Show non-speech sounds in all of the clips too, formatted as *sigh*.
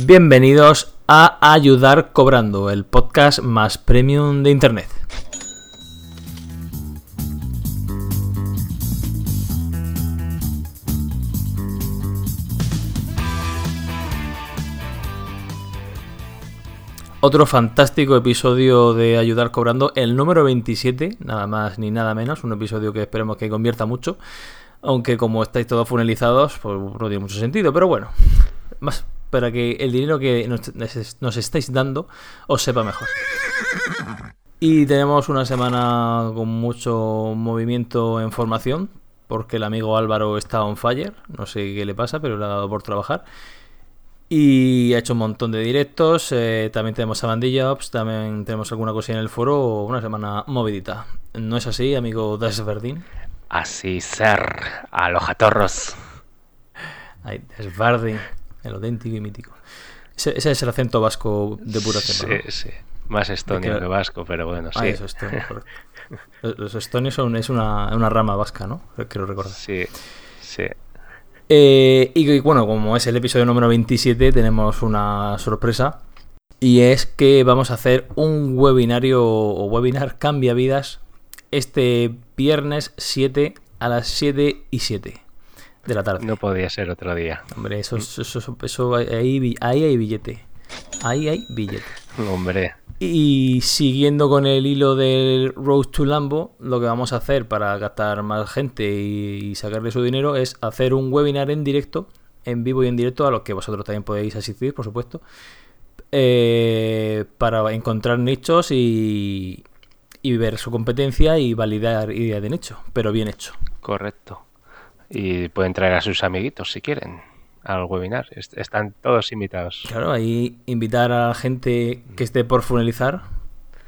Bienvenidos a Ayudar Cobrando, el podcast más premium de Internet. Otro fantástico episodio de Ayudar Cobrando, el número 27, nada más ni nada menos, un episodio que esperemos que convierta mucho, aunque como estáis todos funelizados, pues no tiene mucho sentido, pero bueno, más para que el dinero que nos, nos estáis dando os sepa mejor. Y tenemos una semana con mucho movimiento en formación, porque el amigo Álvaro está on fire, no sé qué le pasa, pero le ha dado por trabajar. Y ha hecho un montón de directos. eh, también tenemos a Bandilla Ops, también tenemos alguna cosilla en el foro. Una semana movidita. ¿No es así, amigo Desverdin? Así ser, alojatorros. Ay, Desverdin, el auténtico y mítico. Ese, ese es el acento vasco de pura cepa. Sí, sí. Más estonio que- que vasco, pero bueno, sí. Ah, eso, estonio. *laughs* Los, los estonios son es una, una rama vasca, ¿no? Quiero recordar. Sí, sí. Eh, y, y bueno, como es el episodio número 27, tenemos una sorpresa. Y es que vamos a hacer un webinario o webinar cambia vidas este viernes 7 a las 7 y 7 de la tarde. No podía ser otro día. Hombre, eso, eso, eso, eso- ahí, hay billete. Ahí hay billete. Hombre, Y siguiendo con el hilo del Road to Lambo, lo que vamos a hacer para captar más gente y, y sacarle su dinero es hacer un webinar en directo, en vivo y en directo, a los que vosotros también podéis asistir, por supuesto, eh, para encontrar nichos y, y ver su competencia y validar ideas de nicho, pero bien hecho. correcto. Y pueden traer a sus amiguitos si quieren al webinar. Est- Están todos invitados. Claro, ahí invitar a la gente que esté por funelizar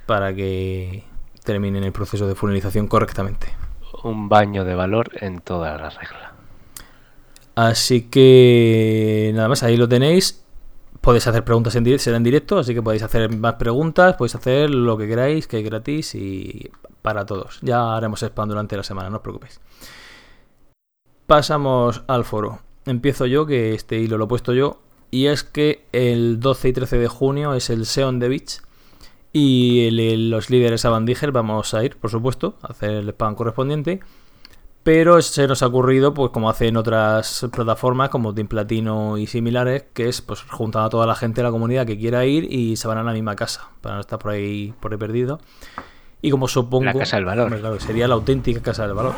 para que terminen el proceso de funelización correctamente. Un baño de valor en toda la regla. Así que nada más, ahí lo tenéis. Podéis hacer preguntas en directo, será en directo, así que podéis hacer más preguntas, podéis hacer lo que queráis, que es gratis y para todos. Ya haremos spam durante la semana, no os preocupéis. Pasamos al foro. Empiezo yo, que este hilo lo he puesto yo. Y es que el 12 y 13 de junio es el SEO on the Beach. Y el- los líderes a Van vamos a ir, por supuesto, a hacer el spam correspondiente. Pero se nos ha ocurrido, pues como hacen otras plataformas como Team Platino y similares, que es pues juntar a toda la gente de la comunidad que quiera ir y se van a la misma casa, para no estar por ahí, por ahí perdido. Y como supongo... La Casa del Valor. Claro, sería la auténtica Casa del Valor.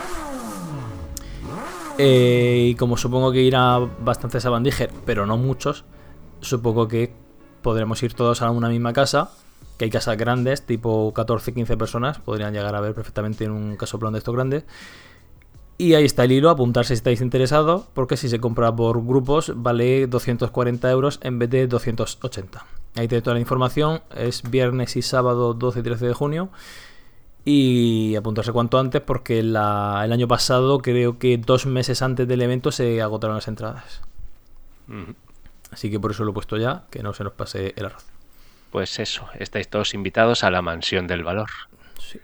Eh, y como supongo que irá bastantes a Bandiger, pero no muchos, supongo que podremos ir todos a una misma casa, que hay casas grandes, tipo 14-15 personas, podrían llegar a ver perfectamente en un casoplón de estos grandes. Y ahí está el hilo, apuntarse si estáis interesados, porque si se compra por grupos vale 240 euros en vez de 280. Ahí tenéis toda la información, es viernes y sábado 12 y 13 de junio. Y apuntarse cuanto antes, porque la- el año pasado, creo que dos meses antes del evento, se agotaron las entradas. Así que por eso lo he puesto ya, que no se nos pase el arroz. Pues eso, estáis todos invitados a la mansión del valor. Sí.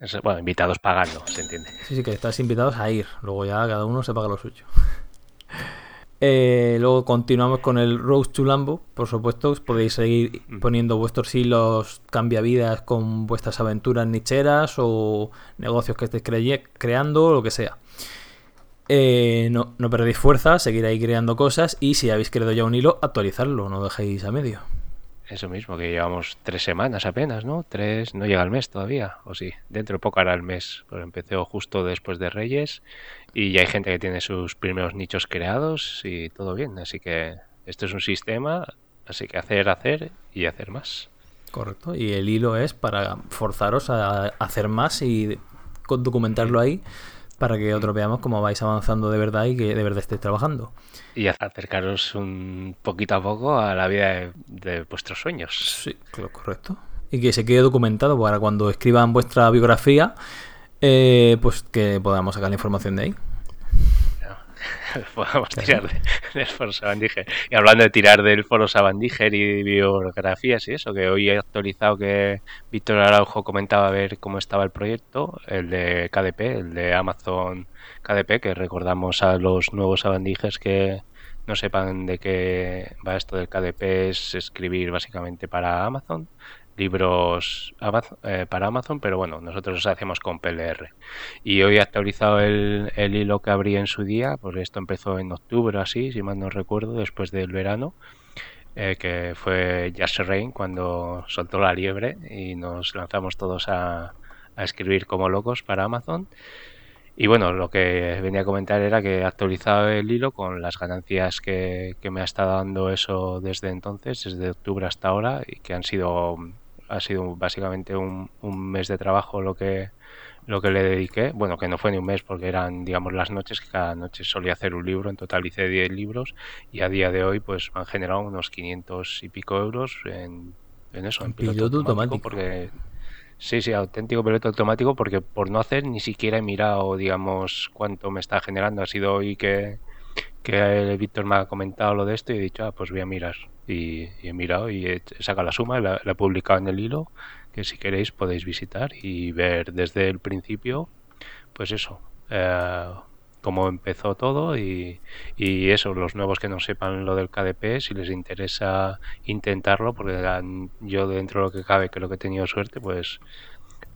Es- Bueno, invitados pagando, se entiende. Sí, sí, que estáis invitados a ir. Luego ya cada uno se paga lo suyo. Eh, luego continuamos con el Road to Lambo. Por supuesto, os podéis seguir poniendo vuestros hilos cambiavidas con vuestras aventuras nicheras o negocios que estéis creando o lo que sea. Eh, no, no perdéis fuerza, seguir ahí creando cosas y si habéis creado ya un hilo, actualizarlo, no dejéis a medio. Eso mismo, que llevamos tres semanas apenas, ¿no? Tres, no llega el mes todavía, o sí, dentro de poco hará el mes, pues empezó justo después de Reyes y ya hay gente que tiene sus primeros nichos creados y todo bien, así que esto es un sistema, así que hacer, hacer y hacer más. Correcto. Y el hilo es para forzaros a hacer más y documentarlo ahí para que otros veamos cómo vais avanzando de verdad y que de verdad estéis trabajando. Y acercaros un poquito a poco a la vida de, de vuestros sueños. Sí, claro, correcto. Y que se quede documentado para cuando escriban vuestra biografía, eh, pues que podamos sacar la información de ahí. *laughs* Podemos tirar de- del foro Sabandíger. Y hablando de tirar del foro Sabandíger y biografías y eso, que hoy he actualizado que Víctor Araujo comentaba a ver cómo estaba el proyecto, el de KDP, el de Amazon KDP, que recordamos a los nuevos Sabandígers que no sepan de qué va esto del KDP, es escribir básicamente para Amazon, libros eh, para Amazon, pero bueno, nosotros los hacemos con PLR. Y hoy he actualizado el, el hilo que abrí en su día, porque esto empezó en octubre así, si mal no recuerdo, después del verano. Eh, que fue Just Rain cuando soltó la liebre y nos lanzamos todos a, a escribir como locos para Amazon. Y bueno, lo que venía a comentar era que he actualizado el hilo con las ganancias que, me ha estado dando eso desde entonces, desde octubre hasta ahora, y que han sido, ha sido básicamente un, mes de trabajo lo que, lo que le dediqué. Bueno, que no fue ni un mes porque eran, digamos, las noches, que cada noche solía hacer un libro, en total hice 10 libros, y a día de hoy pues me han generado unos 500 y pico euros en, en eso, en piloto, automático, porque Sí, sí, auténtico piloto automático porque por no hacer ni siquiera he mirado, digamos, cuánto me está generando. Ha sido hoy que, que Víctor me ha comentado lo de esto y he dicho, ah, pues voy a mirar. Y, he mirado y he, sacado la suma, la, la, he publicado en el hilo, que si queréis podéis visitar y ver desde el principio, pues eso, eh, cómo empezó todo y, y, eso, los nuevos que no sepan lo del KDP, si les interesa intentarlo, porque yo dentro de lo que cabe creo que he tenido suerte, pues,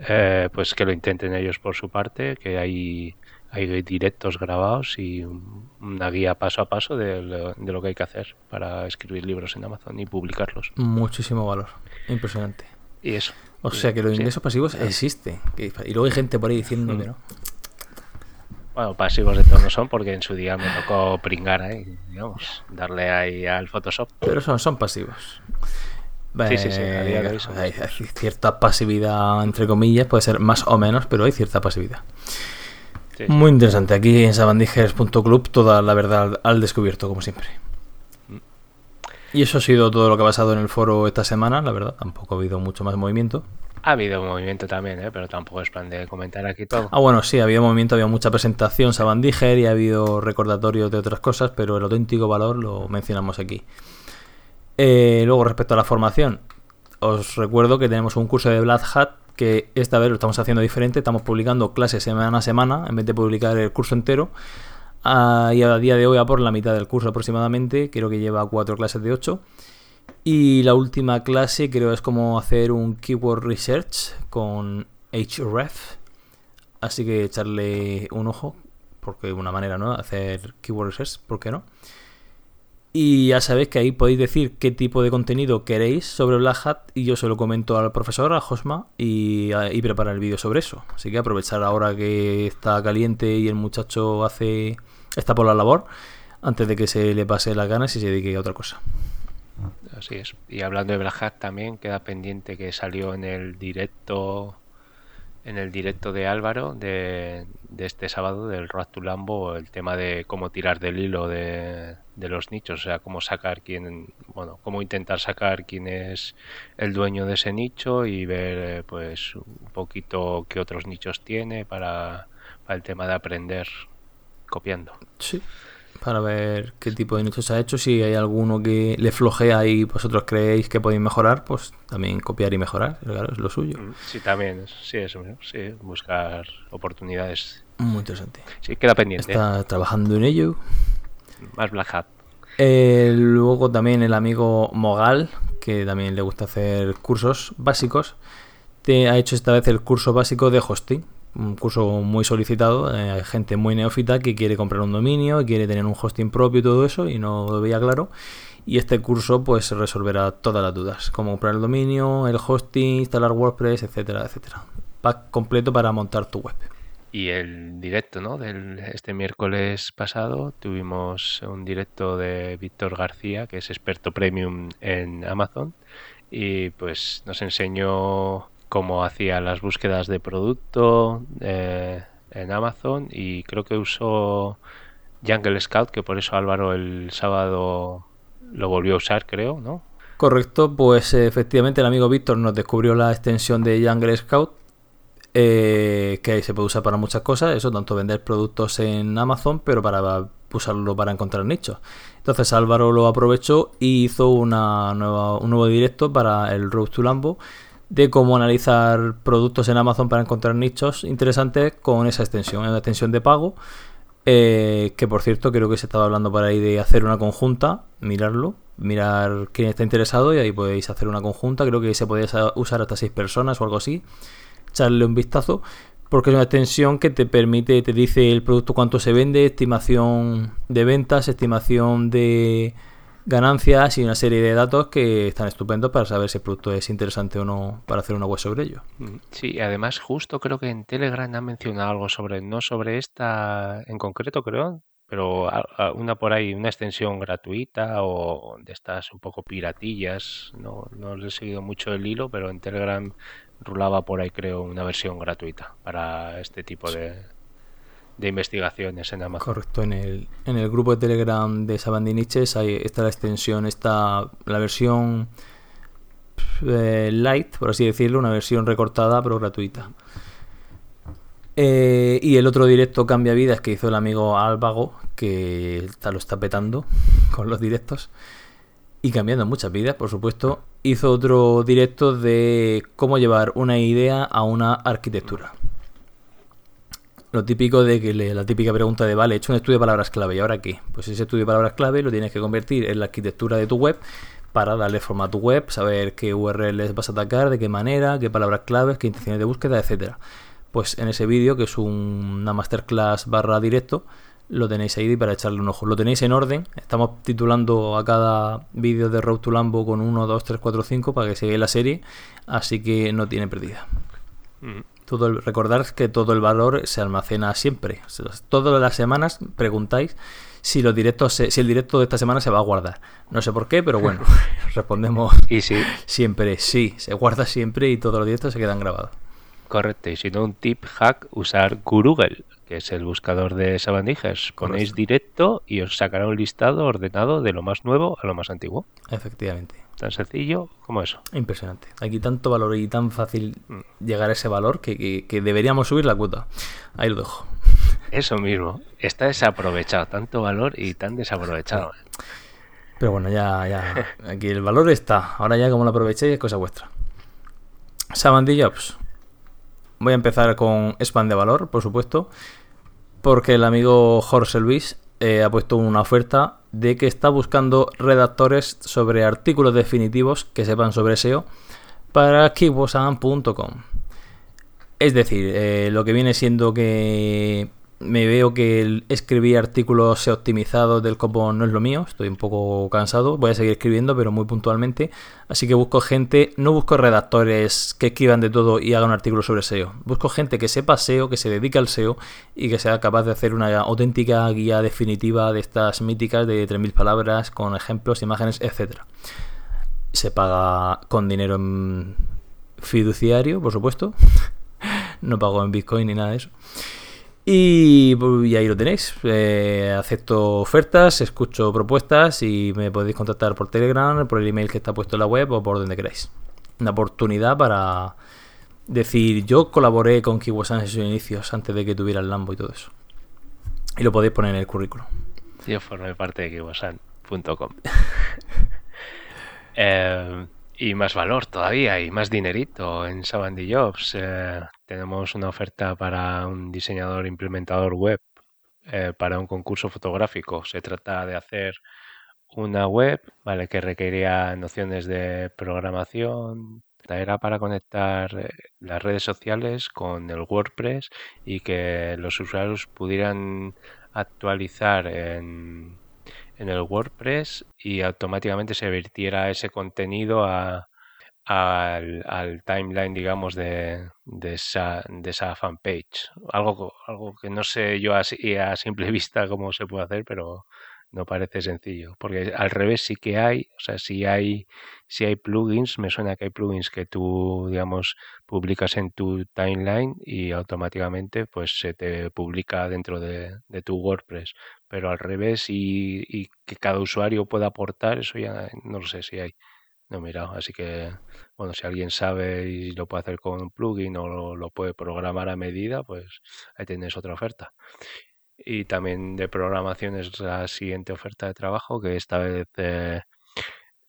eh, pues que lo intenten ellos por su parte, que hay, hay directos grabados y una guía paso a paso de lo, de lo que hay que hacer para escribir libros en Amazon y publicarlos. Muchísimo valor, impresionante. Y eso. O sea que los ingresos pasivos existen. Y luego hay gente por ahí diciendo mm. que no. Bueno, pasivos de todos no son porque en su día me tocó pringar ahí, digamos, darle ahí al Photoshop. Pero son, son pasivos. Sí, sí, sí, hay, cierta pasividad, entre comillas, puede ser más o menos, pero hay cierta pasividad. Muy interesante. Aquí en sabandijers.club toda la verdad al descubierto, como siempre. Mm. Y eso ha sido todo lo que ha pasado en el foro esta semana, la verdad. Tampoco ha habido mucho más movimiento. Ha habido movimiento también, ¿eh? pero tampoco es plan de comentar aquí todo. Ah, bueno, sí, ha habido movimiento, había mucha presentación, Sabandiger y ha habido recordatorios de otras cosas, pero el auténtico valor lo mencionamos aquí. Eh, luego, respecto a la formación, os recuerdo que tenemos un curso de Black Hat que esta vez lo estamos haciendo diferente, estamos publicando clases semana a semana en vez de publicar el curso entero. Ah, y a día de hoy, a por la mitad del curso aproximadamente, creo que lleva cuatro clases de ocho. Y la última clase creo es como hacer un keyword research con href. Así que echarle un ojo, porque una manera de hacer keyword research, ¿por qué no? Y ya sabéis que ahí podéis decir qué tipo de contenido queréis sobre Black Hat y yo se lo comento al profesor, a Josma, y, y preparar el vídeo sobre eso. Así que aprovechar ahora que está caliente y el muchacho hace está por la labor, antes de que se le pase las ganas y se dedique a otra cosa. Así es. Y hablando de Black Hat también queda pendiente que salió en el directo en el directo de Álvaro de, este sábado del Road el tema de cómo tirar del hilo de, los nichos, o sea, cómo sacar quién, bueno, cómo intentar sacar quién es el dueño de ese nicho y ver eh, pues un poquito qué otros nichos tiene para, para el tema de aprender copiando. Sí para ver qué tipo de nichos ha hecho. Si hay alguno que le flojea y vosotros creéis que podéis mejorar, pues también copiar y mejorar, claro, es lo suyo. Mm, sí, también, sí, eso, sí, buscar oportunidades. Muy interesante. Sí, queda pendiente. Está trabajando en ello. Más Black. Eh, luego también el amigo Mogal, que también le gusta hacer cursos básicos, te ha hecho esta vez el curso básico de hosting un curso muy solicitado, eh, hay gente muy neófita que quiere comprar un dominio, quiere tener un hosting propio y todo eso y no lo veía claro. Y este curso pues resolverá todas las dudas, como comprar el dominio, el hosting, instalar WordPress, etcétera, etcétera. Pack completo para montar tu web. Y el directo, ¿no? Del, este miércoles pasado tuvimos un directo de Víctor García, que es experto premium en Amazon, y pues nos enseñó cómo hacía las búsquedas de producto eh, en Amazon y creo que usó Jungle Scout, que por eso Álvaro el sábado lo volvió a usar, creo, ¿no? Correcto, pues efectivamente el amigo Víctor nos descubrió la extensión de Jungle Scout, eh, que se puede usar para muchas cosas, eso, tanto vender productos en Amazon, pero para usarlo para encontrar nichos. Entonces Álvaro lo aprovechó y hizo una un nuevo directo para el Road to Lambo, de cómo analizar productos en Amazon para encontrar nichos interesantes con esa extensión, una extensión de pago Eh, que por cierto, creo que se estaba hablando por ahí de hacer una conjunta, mirarlo, mirar quién está interesado y ahí podéis hacer una conjunta. Creo que se podéis usar hasta seis personas o algo así. Echarle un vistazo porque es una extensión que te permite, te dice el producto cuánto se vende, estimación de ventas, estimación de ganancias y una serie de datos que están estupendos para saber si el producto es interesante o no para hacer una web sobre ello. Mm, sí, además justo creo que en Telegram han mencionado algo sobre, no sobre esta en concreto creo, pero una por ahí, una extensión gratuita o de estas un poco piratillas, no, no he seguido mucho el hilo, pero en Telegram rulaba por ahí creo una versión gratuita para este tipo de, de investigaciones en Amazon. Correcto, en el, en el grupo de Telegram de Sabandiniches ahí está la extensión, está la versión eh, light, por así decirlo, una versión recortada pero gratuita. Eh, y el otro directo Cambia Vidas que hizo el amigo Álvago, que está, lo está petando *laughs* con los directos y cambiando muchas vidas, por supuesto, hizo otro directo de cómo llevar una idea a una arquitectura. Lo típico de que le, la típica pregunta de, vale, he hecho un estudio de palabras clave, ¿y ahora qué? Pues ese estudio de palabras clave lo tienes que convertir en la arquitectura de tu web para darle forma a tu web, saber qué URLs vas a atacar, de qué manera, qué palabras claves, qué intenciones de búsqueda, etcétera pues en ese vídeo, que es una masterclass barra directo, lo tenéis ahí para echarle un ojo. Lo tenéis en orden. Estamos titulando a cada vídeo de Road to Lambo con 1, 2, 3, 4, 5 para que sigáis la serie. Así que no tiene pérdida. Mm. Todo el, recordad que todo el valor se almacena siempre. Todas las semanas preguntáis si los directos si el directo de esta semana se va a guardar. No sé por qué, pero bueno, *laughs* respondemos y sí. siempre sí, se guarda siempre y todos los directos se quedan grabados. Correcto, y si no un tip hack, usar Google, que es el buscador de sabandijas. Ponéis directo y os sacará un listado ordenado de lo más nuevo a lo más antiguo. Efectivamente. Tan sencillo como eso. Impresionante. Aquí tanto valor y tan fácil mm. llegar a ese valor que, deberíamos subir la cuota. Ahí lo dejo. *laughs* Eso mismo. Está desaprovechado. Tanto valor y tan desaprovechado. *laughs* Pero bueno, ya, ya. Aquí el valor está. Ahora ya como lo aprovechéis es cosa vuestra. Sabandillas. Voy a empezar con spam de valor, por supuesto, porque el amigo Jorge Luis eh, ha puesto una oferta de que está buscando redactores sobre artículos definitivos que sepan sobre SEO para kibosan.com. Es decir, eh, lo que viene siendo que me veo que escribir artículos sea optimizado del copo no es lo mío, estoy un poco cansado, voy a seguir escribiendo pero muy puntualmente, así que busco gente, no busco redactores que escriban de todo y hagan un artículo sobre SEO, busco gente que sepa SEO, que se dedique al SEO y que sea capaz de hacer una auténtica guía definitiva de estas míticas de 3.000 palabras con ejemplos, imágenes, etc. Se paga con dinero fiduciario, por supuesto, *laughs* no pago en Bitcoin ni nada de eso. Y, ahí lo tenéis. Eh, acepto ofertas, escucho propuestas y me podéis contactar por Telegram, por el email que está puesto en la web o por donde queráis. Una oportunidad para decir, yo colaboré con Kiwasan en sus inicios antes de que tuviera el Lambo y todo eso. Y lo podéis poner en el currículum. Yo formé parte de kiwasan.com. *laughs* eh, y más valor todavía y más dinerito en Savandy Jobs. Eh, tenemos una oferta para un diseñador implementador web eh, para un concurso fotográfico. Se trata de hacer una web vale que requería nociones de programación. Era para conectar eh, las redes sociales con el WordPress y que los usuarios pudieran actualizar en en el WordPress y automáticamente se vertiera ese contenido a, al, timeline, digamos, de, de, esa, de esa fanpage. Algo, algo que no sé yo así a simple *laughs* vista cómo se puede hacer, pero no parece sencillo. Porque al revés sí que hay, o sea, si hay, si hay plugins, me suena que hay plugins que tú, digamos, publicas en tu timeline y automáticamente pues se te publica dentro de, de tu WordPress. Pero al revés y, y, que cada usuario pueda aportar, eso ya no lo sé si hay. No he mirado, así que bueno, si alguien sabe y lo puede hacer con un plugin o lo, puede programar a medida, pues ahí tienes otra oferta. Y también de programación es la siguiente oferta de trabajo, que esta vez eh,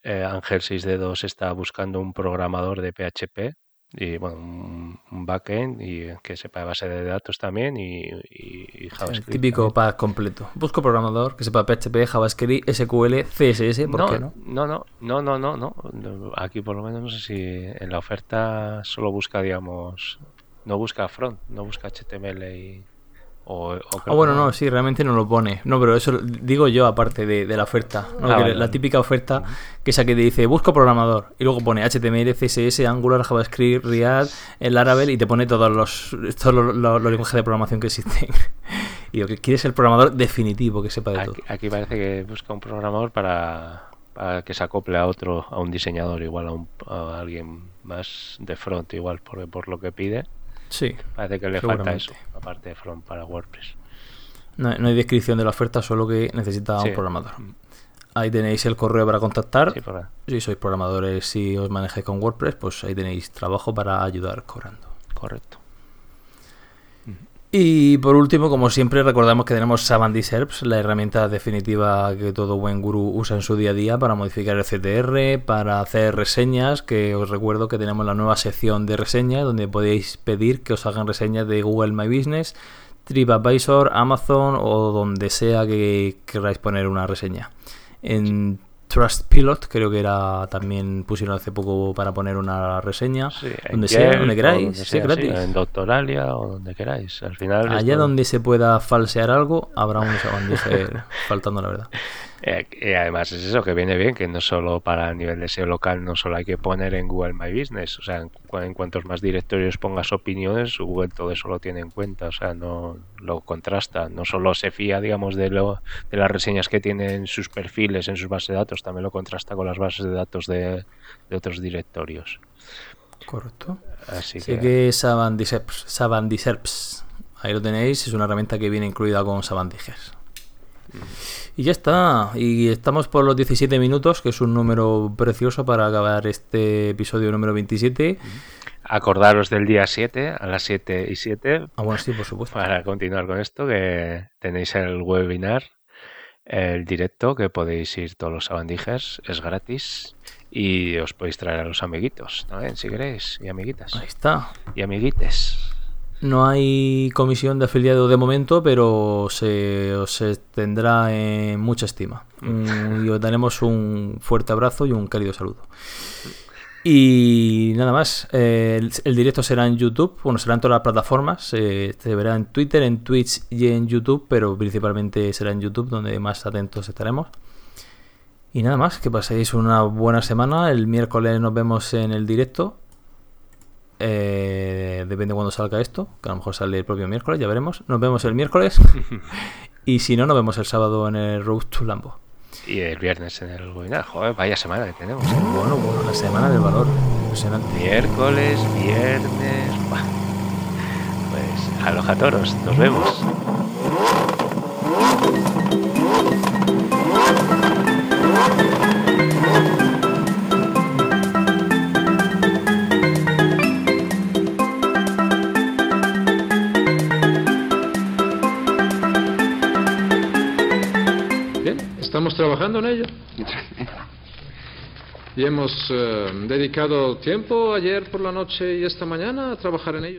eh, Ángel 6 Dedos está buscando un programador de PHP y bueno, un, un backend y que sepa de base de datos también y, y- y El JavaScript. típico pack completo. Busco programador que sepa PHP, JavaScript, SQL, CSS, ¿por no, qué no, no, no, no, no, no. No, Aquí por lo menos no sé si en la oferta solo busca, digamos, no busca front, no busca HTML y o, Ah, bueno, no, sí, realmente no lo pone. No, pero eso digo yo aparte de, de la oferta. ¿no? Ah, vale, la vale. típica oferta que esa que te dice busco programador y luego pone HTML, CSS, Angular, JavaScript, React, el Laravel y te pone todos los, todos los, los- los lenguajes de programación que existen. *laughs* y lo que quieres el programador definitivo que sepa de todo. Aquí, aquí parece que busca un programador para, para que se acople a otro, a un diseñador igual, a, un, a alguien más de front igual, por, por lo que pide. Sí, Parece que le falta eso, aparte de front para WordPress. no, no hay descripción de la oferta, solo que necesita Sí. un programador. Ahí tenéis el correo para contactar. Sí, por- Si sois programadores y os manejáis con WordPress, pues ahí tenéis trabajo para ayudar cobrando. correcto. Y por último, como siempre, recordamos que tenemos Savandy Serps, la herramienta definitiva que todo buen gurú usa en su día a día para modificar el CTR, para hacer reseñas, que os recuerdo que tenemos la nueva sección de reseñas donde podéis pedir que os hagan reseñas de Google My Business, TripAdvisor, Amazon o donde sea que queráis poner una reseña. Trustpilot creo que era también pusieron hace poco para poner una reseña. Sí, donde sea, Yelp donde queráis, donde sí, sea, sí, gratis. en Doctoralia o donde queráis. Al final. Allá esto- donde se pueda falsear algo, habrá un sabandije *laughs* faltando la verdad. Eh, y además es eso que viene bien, que no solo para el nivel de SEO local, no solo hay que poner en Google My Business, o sea, en, cu- en cuantos más directorios pongas opiniones, Google todo eso lo tiene en cuenta, o sea, no lo contrasta, no solo se fía, digamos, de lo de las reseñas que tiene en sus perfiles, en sus bases de datos, también lo contrasta con las bases de datos de, de otros directorios. Correcto. Así Así que, que Savandiserps, Savandiserps. Ahí lo tenéis, es una herramienta que viene incluida con Savandiges. Y ya está. Y estamos por los 17 minutos, que es un número precioso para acabar este episodio número 27. acordaros del día 7 a las 7 y 7 Ah, bueno, sí, por supuesto. para continuar con esto, que tenéis el webinar, el directo, que podéis ir todos los sabandijas, es gratis y os podéis traer a los amiguitos también, si queréis, y amiguitas, Ahí está. y amiguites. No hay comisión de afiliado de momento, pero se os tendrá en mucha estima. Mm, Y os daremos un fuerte abrazo y un cálido saludo. Y nada más, eh, el, el directo será en YouTube, bueno, será en todas las plataformas, eh, se verá en Twitter, en Twitch y en YouTube, pero principalmente será en YouTube donde más atentos estaremos. Y nada más, que paséis una buena semana, el miércoles nos vemos en el directo eh, depende de cuándo salga esto, que a lo mejor sale el propio miércoles, ya veremos. Nos vemos el miércoles. *laughs* y si no, nos vemos el sábado en el Road to Lambo. Y el viernes en el webinar, joder, vaya semana que tenemos. Bueno, bueno, la semana del valor. Impresionante. Miércoles, viernes, pues aloja toros, nos vemos. Y hemos eh, dedicado tiempo ayer por la noche y esta mañana a trabajar en ello.